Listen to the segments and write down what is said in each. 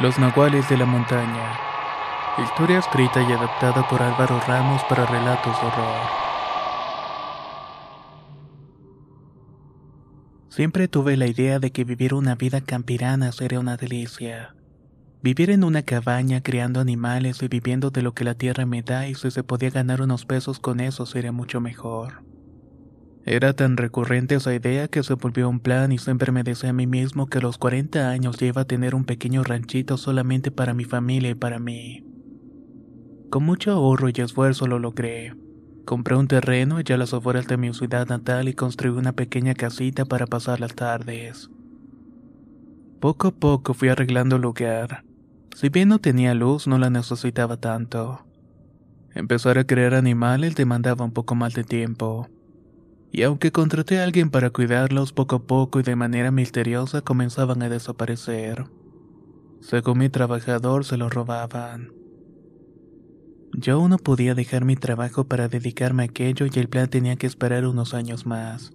Los Nahuales de la Montaña. Historia escrita y adaptada por Álvaro Ramos para relatos de horror. Siempre tuve la idea de que vivir una vida campirana sería una delicia. Vivir en una cabaña criando animales y viviendo de lo que la tierra me da y si se podía ganar unos pesos con eso sería mucho mejor. Era tan recurrente esa idea que se volvió un plan y siempre me decía a mí mismo que a los 40 años iba a tener un pequeño ranchito solamente para mi familia y para mí. Con mucho ahorro y esfuerzo lo logré. Compré un terreno allá a las afueras de mi ciudad natal y construí una pequeña casita para pasar las tardes. Poco a poco fui arreglando el lugar. Si bien no tenía luz, no la necesitaba tanto. Empezar a crear animales demandaba un poco más de tiempo y aunque contraté a alguien para cuidarlos, poco a poco y de manera misteriosa comenzaban a desaparecer. Según mi trabajador, se los robaban. Yo no podía dejar mi trabajo para dedicarme a aquello y el plan tenía que esperar unos años más.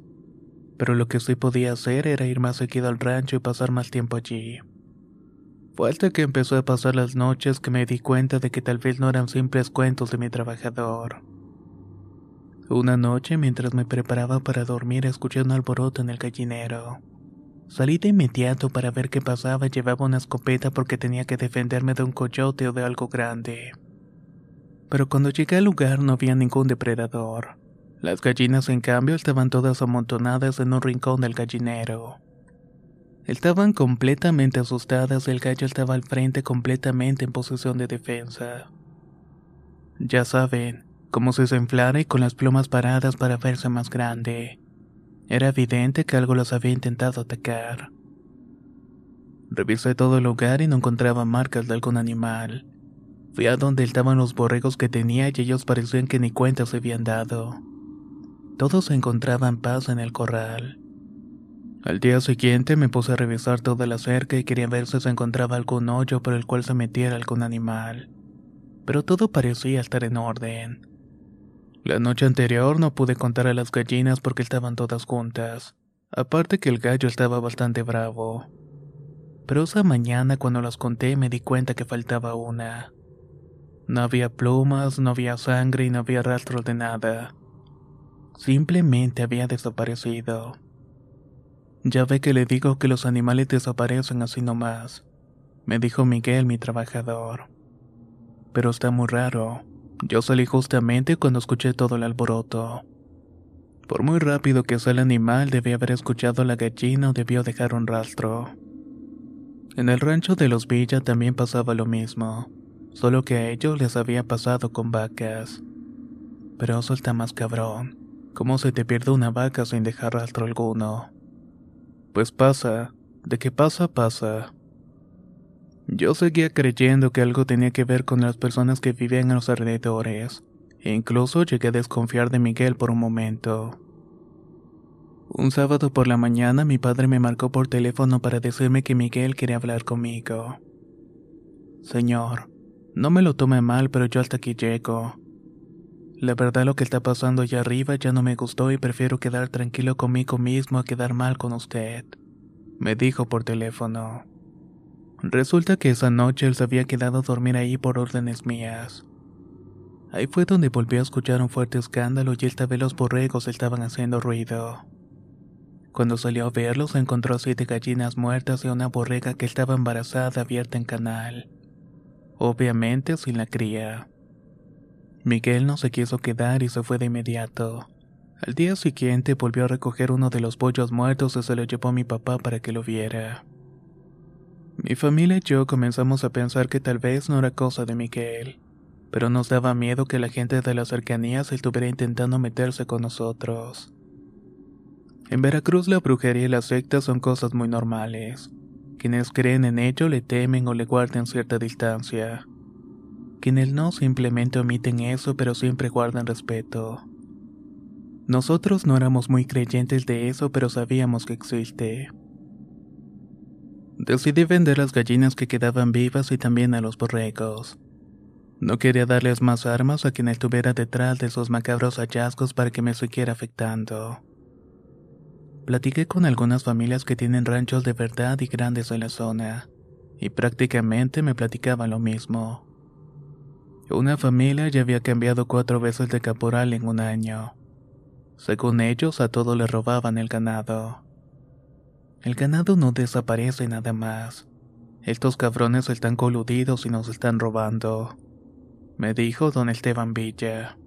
Pero lo que sí podía hacer era ir más seguido al rancho y pasar más tiempo allí. Fue hasta que empezó a pasar las noches que me di cuenta de que tal vez no eran simples cuentos de mi trabajador. Una noche, mientras me preparaba para dormir, escuché un alboroto en el gallinero. Salí de inmediato para ver qué pasaba. Llevaba una escopeta porque tenía que defenderme de un coyote o de algo grande. Pero cuando llegué al lugar no había ningún depredador. Las gallinas, en cambio, estaban todas amontonadas en un rincón del gallinero. Estaban completamente asustadas y el gallo estaba al frente completamente en posición de defensa. Ya saben, como si se inflara y con las plumas paradas para verse más grande. Era evidente que algo los había intentado atacar. Revisé todo el lugar y no encontraba marcas de algún animal. Fui a donde estaban los borregos que tenía y ellos parecían que ni cuenta se habían dado. Todos se encontraban paz en el corral. Al día siguiente me puse a revisar toda la cerca y quería ver si se encontraba algún hoyo por el cual se metiera algún animal. Pero todo parecía estar en orden. La noche anterior no pude contar a las gallinas porque estaban todas juntas. Aparte que el gallo estaba bastante bravo. Pero esa mañana cuando las conté me di cuenta que faltaba una. No había plumas, no había sangre y no había rastro de nada. Simplemente había desaparecido. Ya ve que le digo que los animales desaparecen así nomás, me dijo Miguel, mi trabajador. Pero está muy raro. Yo salí justamente cuando escuché todo el alboroto. Por muy rápido que sea el animal, debía haber escuchado la gallina o debió dejar un rastro. En el rancho de los Villa también pasaba lo mismo, solo que a ellos les había pasado con vacas. Pero eso está más cabrón. ¿Cómo se te pierde una vaca sin dejar rastro alguno? Pues pasa, de que pasa, pasa. Yo seguía creyendo que algo tenía que ver con las personas que vivían en los alrededores, e incluso llegué a desconfiar de Miguel por un momento. Un sábado por la mañana mi padre me marcó por teléfono para decirme que Miguel quería hablar conmigo. Señor, no me lo tome mal, pero yo hasta aquí llego. La verdad lo que está pasando allá arriba ya no me gustó y prefiero quedar tranquilo conmigo mismo a quedar mal con usted, me dijo por teléfono. Resulta que esa noche él se había quedado a dormir ahí por órdenes mías. Ahí fue donde volví a escuchar un fuerte escándalo y esta vez los borregos estaban haciendo ruido. Cuando salió a verlos encontró siete gallinas muertas y una borrega que estaba embarazada abierta en canal. Obviamente sin la cría. Miguel no se quiso quedar y se fue de inmediato. Al día siguiente volvió a recoger uno de los pollos muertos y se lo llevó a mi papá para que lo viera. Mi familia y yo comenzamos a pensar que tal vez no era cosa de Miguel, pero nos daba miedo que la gente de las cercanías estuviera intentando meterse con nosotros. En Veracruz la brujería y las sectas son cosas muy normales. Quienes creen en ello le temen o le guardan cierta distancia. Quienes no simplemente omiten eso pero siempre guardan respeto. Nosotros no éramos muy creyentes de eso pero sabíamos que existe. Decidí vender las gallinas que quedaban vivas y también a los borregos. No quería darles más armas a quien estuviera detrás de esos macabros hallazgos para que me siguiera afectando. Platiqué con algunas familias que tienen ranchos de verdad y grandes en la zona, y prácticamente me platicaban lo mismo. Una familia ya había cambiado cuatro veces de caporal en un año. Según ellos, a todos le robaban el ganado. El ganado no desaparece nada más. Estos cabrones están coludidos y nos están robando. Me dijo don Esteban Villa.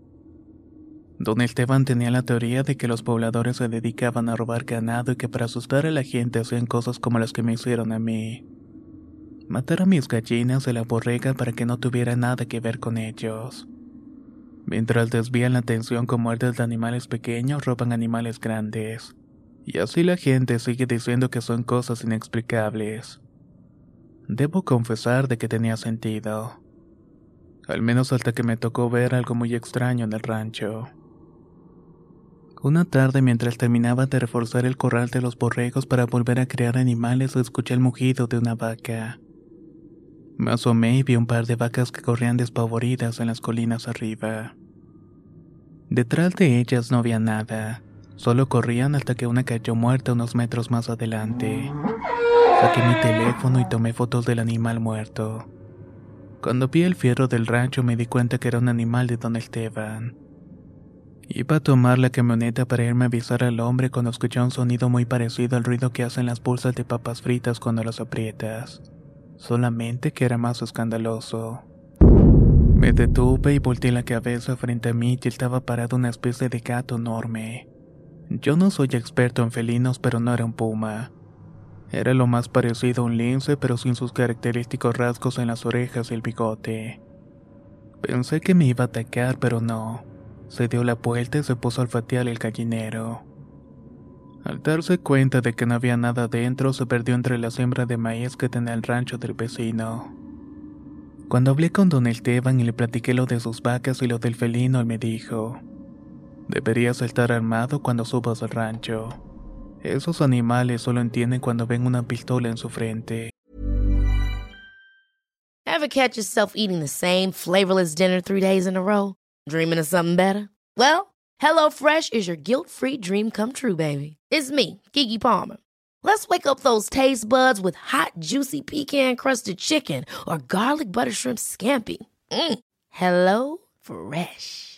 Don Esteban tenía la teoría de que los pobladores se dedicaban a robar ganado y que para asustar a la gente hacían cosas como las que me hicieron a mí matar a mis gallinas de la borrega para que no tuviera nada que ver con ellos. Mientras desvían la atención con muertes de animales pequeños, roban animales grandes. Y así la gente sigue diciendo que son cosas inexplicables. Debo confesar de que tenía sentido. Al menos hasta que me tocó ver algo muy extraño en el rancho. Una tarde mientras terminaba de reforzar el corral de los borregos para volver a crear animales, escuché el mugido de una vaca. Me asomé y vi un par de vacas que corrían despavoridas en las colinas arriba. Detrás de ellas no había nada, solo corrían hasta que una cayó muerta unos metros más adelante. Saqué mi teléfono y tomé fotos del animal muerto. Cuando vi el fierro del rancho me di cuenta que era un animal de Don Esteban. Iba a tomar la camioneta para irme a avisar al hombre cuando escuché un sonido muy parecido al ruido que hacen las bolsas de papas fritas cuando las aprietas solamente que era más escandaloso. Me detuve y volteé la cabeza frente a mí y estaba parado una especie de gato enorme. Yo no soy experto en felinos, pero no era un puma. Era lo más parecido a un lince, pero sin sus característicos rasgos en las orejas y el bigote. Pensé que me iba a atacar, pero no. Se dio la vuelta y se puso a olfatear el gallinero. Al darse cuenta de que no había nada dentro, se perdió entre la siembra de maíz que tenía el rancho del vecino. Cuando hablé con don Esteban y le platiqué lo de sus vacas y lo del felino, él me dijo, deberías estar armado cuando subas al rancho. Esos animales solo entienden cuando ven una pistola en su frente. Ever catch yourself eating the same flavorless dinner three days in a row? Dreaming of something better? Well, HelloFresh is your guilt-free dream come true, baby. It's me, Kiki Palmer. Let's wake up those taste buds with hot, juicy pecan-crusted chicken or garlic butter shrimp scampi. Mm. Hello Fresh.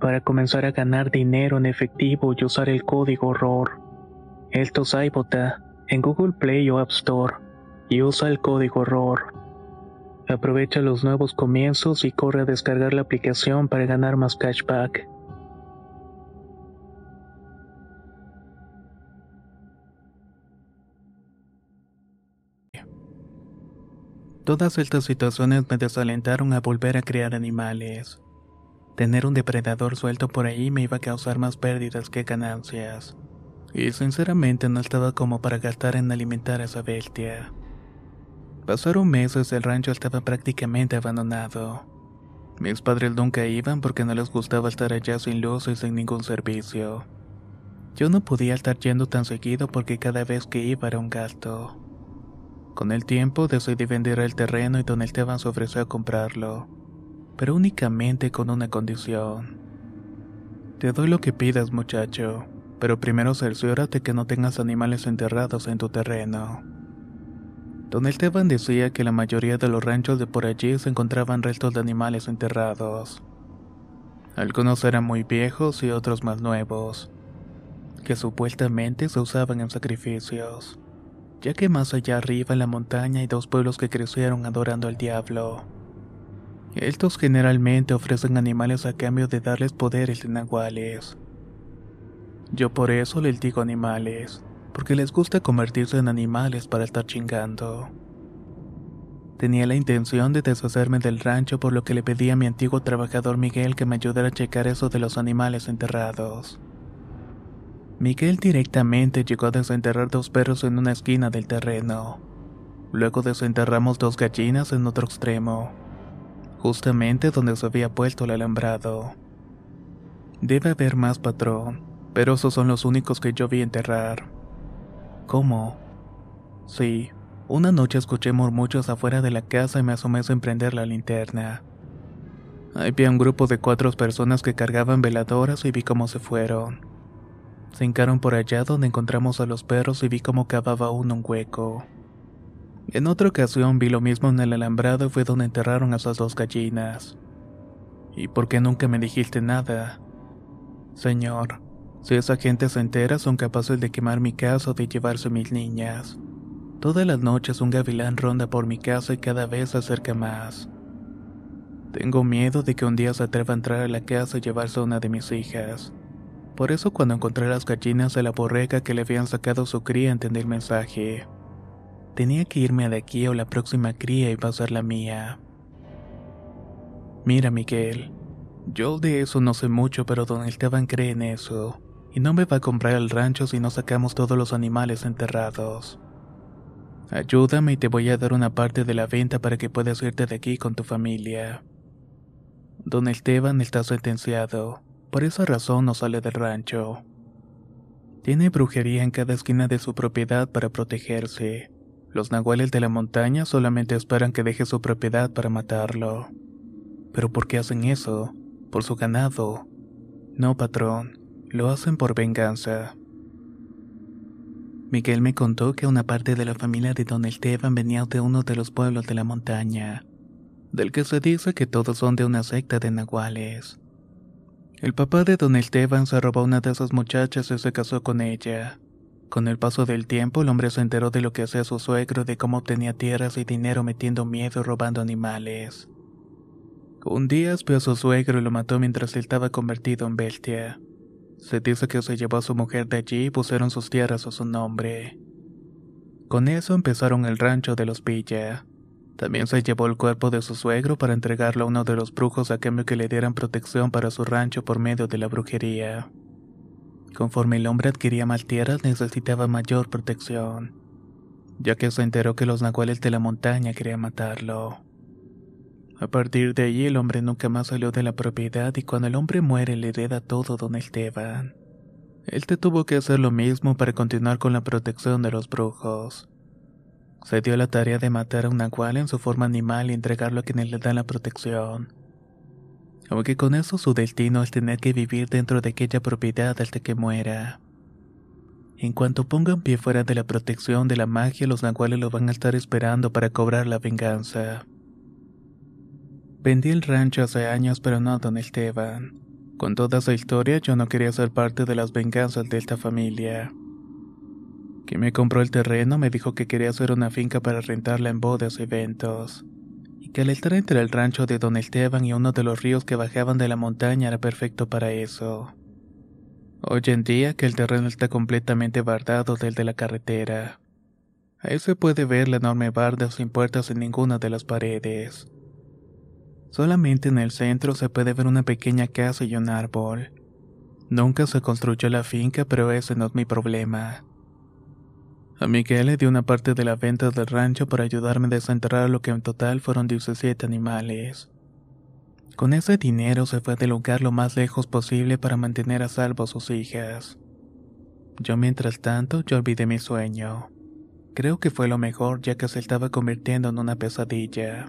para comenzar a ganar dinero en efectivo y usar el código ROR. Esto es iBota en Google Play o App Store y usa el código ROR. Aprovecha los nuevos comienzos y corre a descargar la aplicación para ganar más cashback. Todas estas situaciones me desalentaron a volver a crear animales. Tener un depredador suelto por ahí me iba a causar más pérdidas que ganancias. Y sinceramente no estaba como para gastar en alimentar a esa bestia. Pasaron meses, el rancho estaba prácticamente abandonado. Mis padres nunca iban porque no les gustaba estar allá sin luz y sin ningún servicio. Yo no podía estar yendo tan seguido porque cada vez que iba era un gasto. Con el tiempo decidí vender el terreno y don Esteban se ofreció a comprarlo, pero únicamente con una condición. Te doy lo que pidas muchacho, pero primero cerciórate que no tengas animales enterrados en tu terreno. Don Esteban decía que la mayoría de los ranchos de por allí se encontraban restos de animales enterrados. Algunos eran muy viejos y otros más nuevos, que supuestamente se usaban en sacrificios, ya que más allá arriba en la montaña hay dos pueblos que crecieron adorando al diablo. Estos generalmente ofrecen animales a cambio de darles poderes de nahuales. Yo por eso les digo animales, porque les gusta convertirse en animales para estar chingando. Tenía la intención de deshacerme del rancho por lo que le pedí a mi antiguo trabajador Miguel que me ayudara a checar eso de los animales enterrados. Miguel directamente llegó a desenterrar dos perros en una esquina del terreno. Luego desenterramos dos gallinas en otro extremo, justamente donde se había puesto el alambrado. Debe haber más patrón, pero esos son los únicos que yo vi enterrar. ¿Cómo? Sí, una noche escuché murmullos afuera de la casa y me asomé sin prender la linterna. Había un grupo de cuatro personas que cargaban veladoras y vi cómo se fueron. Se hincaron por allá donde encontramos a los perros y vi cómo cavaba uno un hueco. En otra ocasión vi lo mismo en el alambrado y fue donde enterraron a esas dos gallinas. ¿Y por qué nunca me dijiste nada? Señor, si esa gente se entera, son capaces de quemar mi casa o de llevarse mis niñas. Todas las noches un gavilán ronda por mi casa y cada vez se acerca más. Tengo miedo de que un día se atreva a entrar a la casa y llevarse a una de mis hijas. Por eso cuando encontré las gallinas de la borrega que le habían sacado su cría entendí el mensaje. Tenía que irme de aquí o la próxima cría iba a ser la mía. Mira, Miguel, yo de eso no sé mucho, pero don Esteban cree en eso y no me va a comprar el rancho si no sacamos todos los animales enterrados. Ayúdame y te voy a dar una parte de la venta para que puedas irte de aquí con tu familia. Don Esteban está sentenciado, por esa razón no sale del rancho. Tiene brujería en cada esquina de su propiedad para protegerse. Los nahuales de la montaña solamente esperan que deje su propiedad para matarlo. ¿Pero por qué hacen eso? ¿Por su ganado? No, patrón. Lo hacen por venganza. Miguel me contó que una parte de la familia de Don Esteban venía de uno de los pueblos de la montaña, del que se dice que todos son de una secta de nahuales. El papá de don Esteban se robó a una de esas muchachas y se casó con ella. Con el paso del tiempo, el hombre se enteró de lo que hacía su suegro, de cómo obtenía tierras y dinero metiendo miedo y robando animales. Un día espió a su suegro y lo mató mientras él estaba convertido en bestia. Se dice que se llevó a su mujer de allí y pusieron sus tierras a su nombre. Con eso empezaron el rancho de los Villa. También se llevó el cuerpo de su suegro para entregarlo a uno de los brujos a cambio que le dieran protección para su rancho por medio de la brujería. Conforme el hombre adquiría más tierras necesitaba mayor protección, ya que se enteró que los nahuales de la montaña querían matarlo. A partir de allí el hombre nunca más salió de la propiedad y cuando el hombre muere le hereda todo don Esteban. Él te tuvo que hacer lo mismo para continuar con la protección de los brujos. Se dio la tarea de matar a un nahual en su forma animal y entregarlo a quienes le dan la protección. Aunque con eso su destino es tener que vivir dentro de aquella propiedad hasta que muera. En cuanto pongan pie fuera de la protección de la magia, los nahuales lo van a estar esperando para cobrar la venganza. Vendí el rancho hace años, pero no don Esteban. Con toda esa historia, yo no quería ser parte de las venganzas de esta familia. Quien me compró el terreno me dijo que quería hacer una finca para rentarla en bodas y eventos, que al estar entre el rancho de don Esteban y uno de los ríos que bajaban de la montaña era perfecto para eso. Hoy en día que el terreno está completamente bardado del de la carretera. Ahí se puede ver la enorme barda sin puertas en ninguna de las paredes. Solamente en el centro se puede ver una pequeña casa y un árbol. Nunca se construyó la finca, pero ese no es mi problema. A Miguel le dio una parte de la venta del rancho para ayudarme a desenterrar lo que en total fueron 17 animales. Con ese dinero se fue del lugar lo más lejos posible para mantener a salvo a sus hijas. Yo mientras tanto, yo olvidé mi sueño. Creo que fue lo mejor ya que se estaba convirtiendo en una pesadilla.